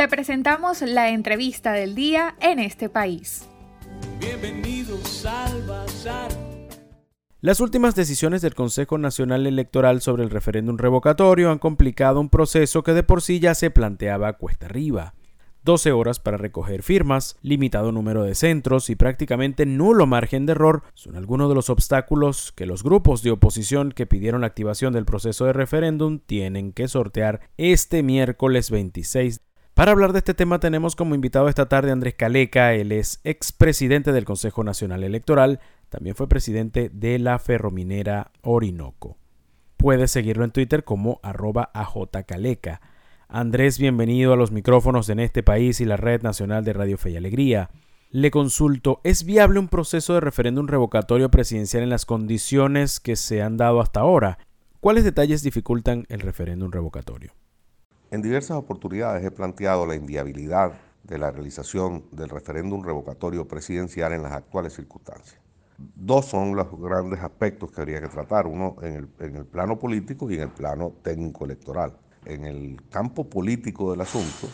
Te presentamos la entrevista del día en este país. Bienvenidos al Bazar. Las últimas decisiones del Consejo Nacional Electoral sobre el referéndum revocatorio han complicado un proceso que de por sí ya se planteaba cuesta arriba. 12 horas para recoger firmas, limitado número de centros y prácticamente nulo margen de error son algunos de los obstáculos que los grupos de oposición que pidieron la activación del proceso de referéndum tienen que sortear este miércoles 26. Para hablar de este tema tenemos como invitado esta tarde a Andrés Caleca, él es expresidente del Consejo Nacional Electoral, también fue presidente de la Ferrominera Orinoco. Puedes seguirlo en Twitter como arroba ajcaleca. Andrés, bienvenido a los micrófonos en este país y la Red Nacional de Radio Fe y Alegría. Le consulto, ¿es viable un proceso de referéndum revocatorio presidencial en las condiciones que se han dado hasta ahora? ¿Cuáles detalles dificultan el referéndum revocatorio? En diversas oportunidades he planteado la inviabilidad de la realización del referéndum revocatorio presidencial en las actuales circunstancias. Dos son los grandes aspectos que habría que tratar, uno en el, en el plano político y en el plano técnico electoral en el campo político del asunto,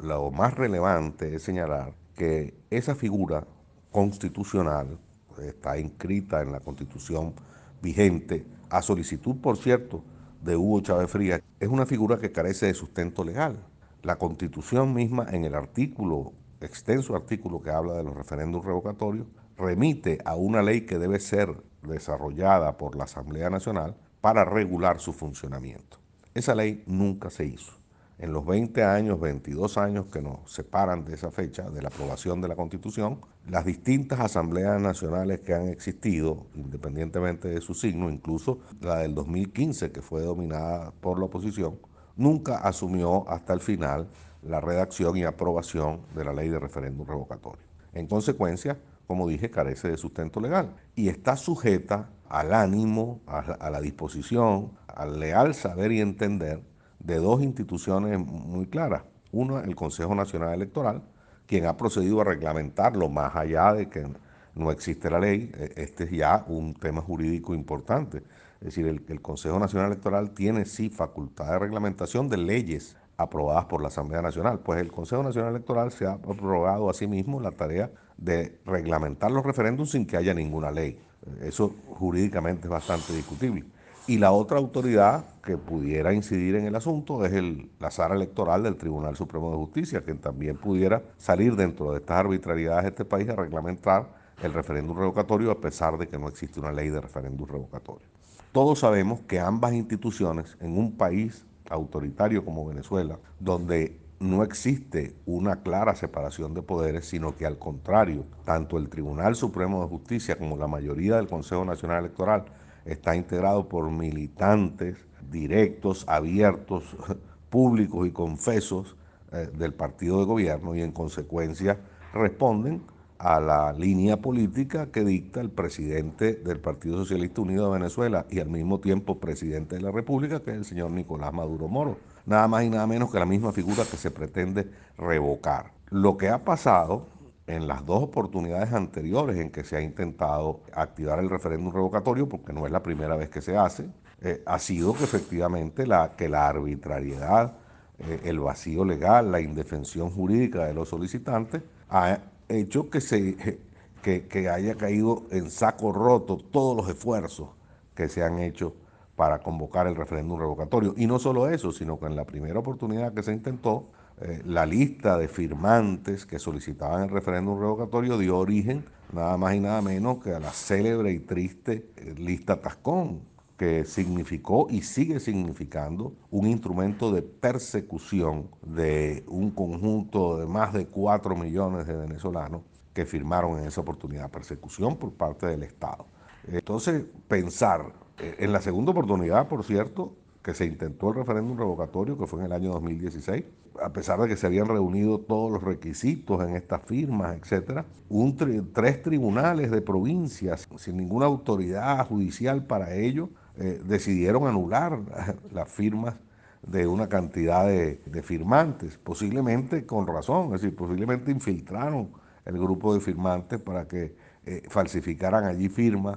lo más relevante es señalar que esa figura constitucional está inscrita en la constitución vigente, a solicitud, por cierto, de Hugo Chávez Frías, es una figura que carece de sustento legal. La constitución misma, en el artículo, extenso artículo que habla de los referéndums revocatorios, remite a una ley que debe ser desarrollada por la Asamblea Nacional para regular su funcionamiento. Esa ley nunca se hizo. En los 20 años, 22 años que nos separan de esa fecha, de la aprobación de la Constitución, las distintas asambleas nacionales que han existido, independientemente de su signo, incluso la del 2015, que fue dominada por la oposición, nunca asumió hasta el final la redacción y aprobación de la ley de referéndum revocatorio. En consecuencia, como dije, carece de sustento legal y está sujeta al ánimo, a, la disposición, al leal saber y entender de dos instituciones muy claras. Uno, el Consejo Nacional Electoral, quien ha procedido a reglamentarlo más allá de que no existe la ley. E, este es ya un tema jurídico importante. Es decir, el, el Consejo Nacional Electoral tiene sí facultad de reglamentación de leyes aprobadas por la Asamblea Nacional. Pues el Consejo Nacional Electoral se ha aprobado a sí mismo la tarea de reglamentar los referéndums sin que haya ninguna ley. Eso jurídicamente es bastante discutible. Y la otra autoridad que pudiera incidir en el asunto es el, la sala electoral del Tribunal Supremo de Justicia, que también pudiera salir dentro de estas arbitrariedades de este país a reglamentar el referéndum revocatorio a pesar de que no existe una ley de referéndum revocatorio. Todos sabemos que ambas instituciones en un país autoritario como Venezuela, donde no existe una clara separación de poderes, sino que al contrario, tanto el Tribunal Supremo de Justicia como la mayoría del Consejo Nacional Electoral está integrado por militantes directos, abiertos, públicos y confesos eh, del partido de gobierno y en consecuencia responden a la línea política que dicta el presidente del Partido Socialista Unido de Venezuela y al mismo tiempo presidente de la República, que es el señor Nicolás Maduro Moro. Nada más y nada menos que la misma figura que se pretende revocar. Lo que ha pasado en las dos oportunidades anteriores en que se ha intentado activar el referéndum revocatorio, porque no es la primera vez que se hace, eh, ha sido que efectivamente la, que la arbitrariedad, eh, el vacío legal, la indefensión jurídica de los solicitantes ha hecho que, se, que, haya caído en saco roto todos los esfuerzos que se han hecho para convocar el referéndum revocatorio. Y no solo eso, sino que en la primera oportunidad que se intentó, eh, la lista de firmantes que solicitaban el referéndum revocatorio dio origen nada más y nada menos que a la célebre y triste eh, lista Tascón, que significó y sigue significando un instrumento de persecución de un conjunto de más de 4 millones de venezolanos que firmaron en esa oportunidad, persecución por parte del Estado. Entonces, pensar eh, en la segunda oportunidad, por cierto, que se intentó el referéndum revocatorio, que fue en el año 2016, a pesar de que se habían reunido todos los requisitos en estas firmas, etcétera, tres tribunales de provincias sin ninguna autoridad judicial para ello eh, decidieron anular las firmas de una cantidad de, firmantes, posiblemente con razón, es decir, posiblemente infiltraron el grupo de firmantes para que eh, falsificaran allí firmas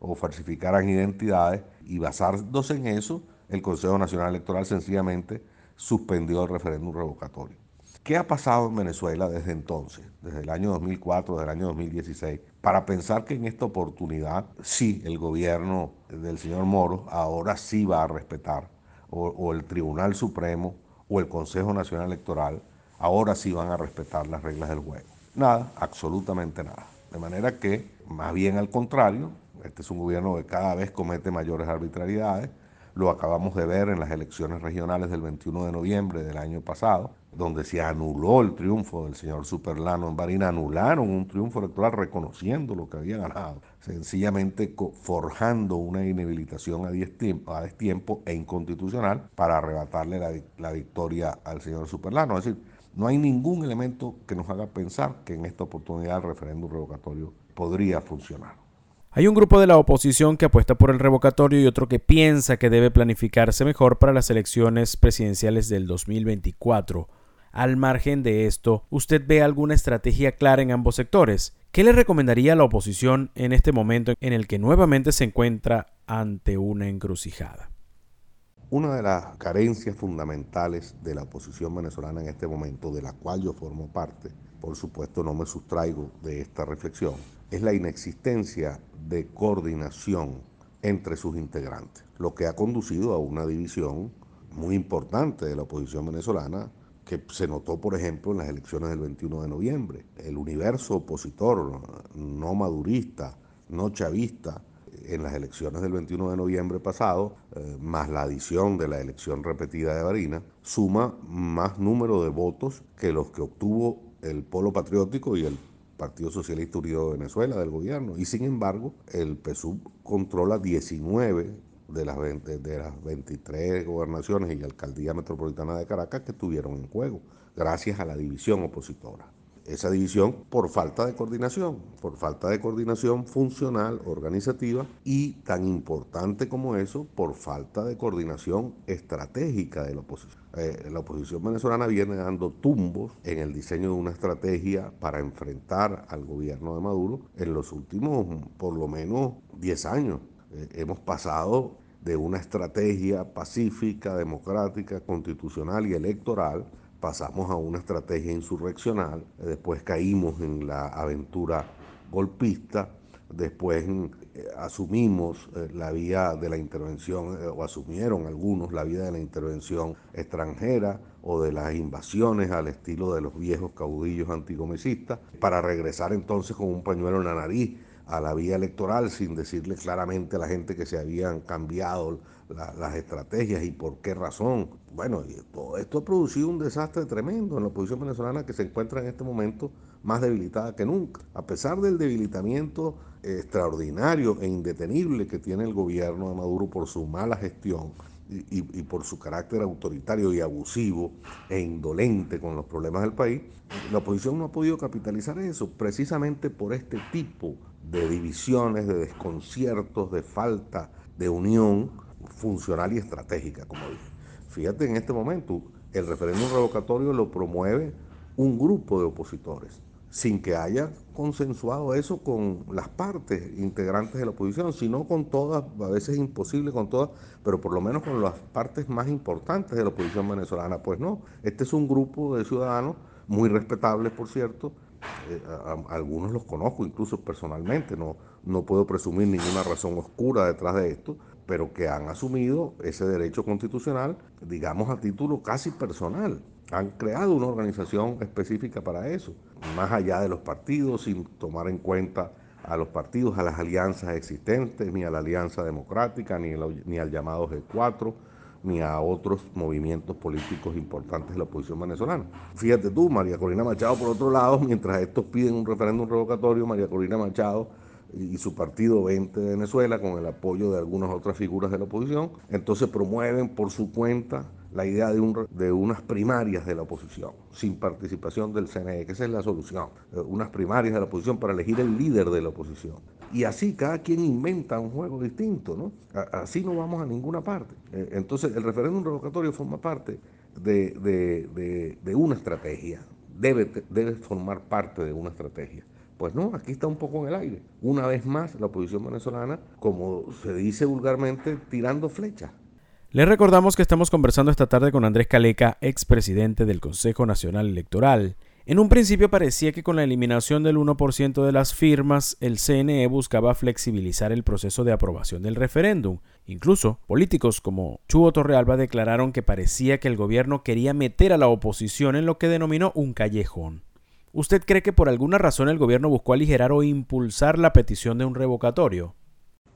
o falsificaran identidades y basándose en eso, el Consejo Nacional Electoral sencillamente suspendió el referéndum revocatorio. ¿Qué ha pasado en Venezuela desde entonces, desde el año 2004, desde el año 2016, para pensar que en esta oportunidad sí el gobierno del señor Moro ahora sí va a respetar, o, o el Tribunal Supremo o el Consejo Nacional Electoral ahora sí van a respetar las reglas del juego? Nada, absolutamente nada. De manera que, más bien al contrario, este es un gobierno que cada vez comete mayores arbitrariedades, lo acabamos de ver en las elecciones regionales del 21 de noviembre del año pasado, donde se anuló el triunfo del señor Superlano en Barina, anularon un triunfo electoral reconociendo lo que había ganado, sencillamente forjando una inhabilitación a destiempo, e inconstitucional para arrebatarle la, la victoria al señor Superlano. Es decir, no hay ningún elemento que nos haga pensar que en esta oportunidad el referéndum revocatorio podría funcionar. Hay un grupo de la oposición que apuesta por el revocatorio y otro que piensa que debe planificarse mejor para las elecciones presidenciales del 2024. Al margen de esto, ¿usted ve alguna estrategia clara en ambos sectores? ¿Qué le recomendaría a la oposición en este momento en el que nuevamente se encuentra ante una encrucijada? Una de las carencias fundamentales de la oposición venezolana en este momento, de la cual yo formo parte, por supuesto no me sustraigo de esta reflexión, es la inexistencia de coordinación entre sus integrantes, lo que ha conducido a una división muy importante de la oposición venezolana que se notó, por ejemplo, en las elecciones del 21 de noviembre. El universo opositor, no madurista, no chavista, en las elecciones del 21 de noviembre pasado, eh, más la adición de la elección repetida de Barina, suma más número de votos que los que obtuvo el Polo Patriótico y el Partido Socialista Unido de Venezuela, del gobierno. Y sin embargo, el PSUV controla 19 de las, de las 23 gobernaciones y alcaldía metropolitana de Caracas que estuvieron en juego, gracias a la división opositora esa división por falta de coordinación, por falta de coordinación funcional, organizativa y tan importante como eso, por falta de coordinación estratégica de la oposición. Eh, la oposición venezolana viene dando tumbos en el diseño de una estrategia para enfrentar al gobierno de Maduro en los últimos por lo menos 10 años. Eh, hemos pasado de una estrategia pacífica, democrática, constitucional y electoral pasamos a una estrategia insurreccional, después caímos en la aventura golpista, después eh, asumimos eh, la vía de la intervención, eh, o asumieron algunos la vía de la intervención extranjera o de las invasiones al estilo de los viejos caudillos antigomecistas, para regresar entonces con un pañuelo en la nariz a la vía electoral sin decirle claramente a la gente que se habían cambiado las estrategias y por qué razón. Bueno, todo esto ha producido un desastre tremendo en la oposición venezolana que se encuentra en este momento más debilitada que nunca. A pesar del debilitamiento extraordinario e indetenible que tiene el gobierno de Maduro por su mala gestión, y, por su carácter autoritario y abusivo e indolente con los problemas del país, la oposición no ha podido capitalizar eso precisamente por este tipo de divisiones, de desconciertos, de falta de unión funcional y estratégica, como dije. Fíjate, en este momento, el referéndum revocatorio lo promueve un grupo de opositores, sin que haya consensuado eso con las partes integrantes de la oposición, sino con todas, a veces es imposible con todas, pero por lo menos con las partes más importantes de la oposición venezolana. Pues no, este es un grupo de ciudadanos, muy respetables, por cierto, eh, algunos los conozco incluso personalmente, no, no puedo presumir ninguna razón oscura detrás de esto, pero que han asumido ese derecho constitucional, digamos a título casi personal. Han creado una organización específica para eso, más allá de los partidos, sin tomar en cuenta a los partidos, a las alianzas existentes, ni a la Alianza Democrática, ni, ni al llamado G4, ni a otros movimientos políticos importantes de la oposición venezolana. Fíjate tú, María Corina Machado, por otro lado, mientras estos piden un referéndum revocatorio, María Corina Machado y su partido 20 de Venezuela, con el apoyo de algunas otras figuras de la oposición, entonces promueven por su cuenta la idea de, un, de unas primarias de la oposición, sin participación del CNE, que esa es la solución, eh, unas primarias de la oposición para elegir el líder de la oposición. Y así cada quien inventa un juego distinto, ¿no? Así no vamos a ninguna parte. Eh, entonces el referéndum revocatorio forma parte de, de, de una estrategia, debe, debe formar parte de una estrategia. Pues no, aquí está un poco en el aire. Una vez más, la oposición venezolana, como se dice vulgarmente, tirando flechas. Les recordamos que estamos conversando esta tarde con Andrés Caleca, expresidente del Consejo Nacional Electoral. En un principio parecía que con la eliminación del 1% de las firmas, el CNE buscaba flexibilizar el proceso de aprobación del referéndum. Incluso, políticos como Chugo Torrealba declararon que parecía que el gobierno quería meter a la oposición en lo que denominó un callejón. ¿Usted cree que por alguna razón el gobierno buscó aligerar o impulsar la petición de un revocatorio?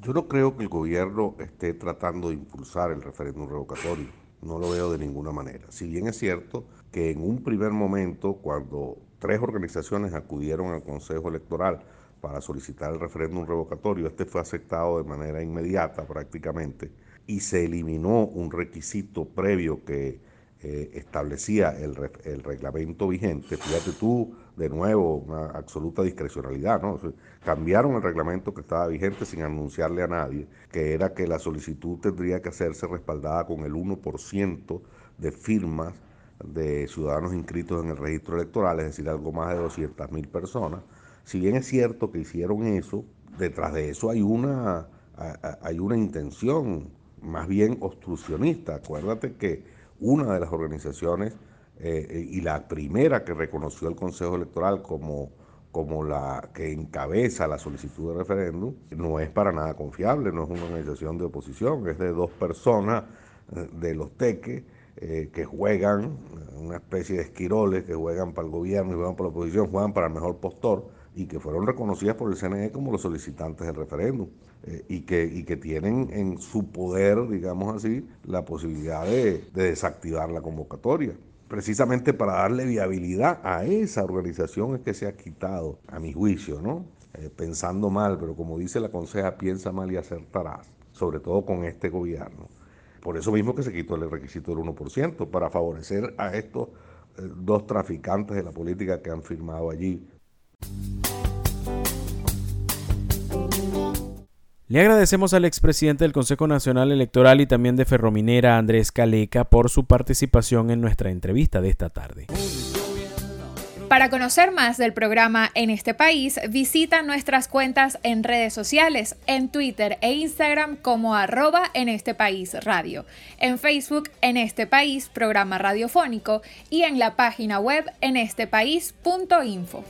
Yo no creo que el gobierno esté tratando de impulsar el referéndum revocatorio. No lo veo de ninguna manera. Si bien es cierto que en un primer momento, cuando tres organizaciones acudieron al Consejo Electoral para solicitar el referéndum revocatorio, este fue aceptado de manera inmediata prácticamente y se eliminó un requisito previo que eh, establecía el, el, reglamento vigente, fíjate tú, de nuevo, una absoluta discrecionalidad, ¿no? cambiaron el reglamento que estaba vigente sin anunciarle a nadie, que era que la solicitud tendría que hacerse respaldada con el 1% de firmas de ciudadanos inscritos en el registro electoral, es decir, algo más de 200 mil personas. Si bien es cierto que hicieron eso, detrás de eso hay una, hay una intención más bien obstruccionista. Acuérdate que una de las organizaciones eh, y la primera que reconoció el Consejo Electoral como, como la que encabeza la solicitud de referéndum, no es para nada confiable, no es una organización de oposición, es de dos personas eh, de los teques eh, que juegan, una especie de esquiroles que juegan para el gobierno y juegan para la oposición, juegan para el mejor postor y que fueron reconocidas por el CNE como los solicitantes del referéndum eh, y, que, y que tienen en su poder, digamos así, la posibilidad de, desactivar la convocatoria. Precisamente para darle viabilidad a esa organización es que se ha quitado, a mi juicio, ¿no? Eh, pensando mal, pero como dice la conseja, piensa mal y acertarás, sobre todo con este gobierno. Por eso mismo que se quitó el requisito del 1%, para favorecer a estos eh, dos traficantes de la política que han firmado allí Le agradecemos al expresidente del Consejo Nacional Electoral y también de Ferrominera, Andrés Caleca, por su participación en nuestra entrevista de esta tarde. Para conocer más del programa en este país, visita nuestras cuentas en redes sociales, en Twitter e Instagram como arroba en este país radio, en Facebook en este país programa radiofónico y en la página web en estepaís.info.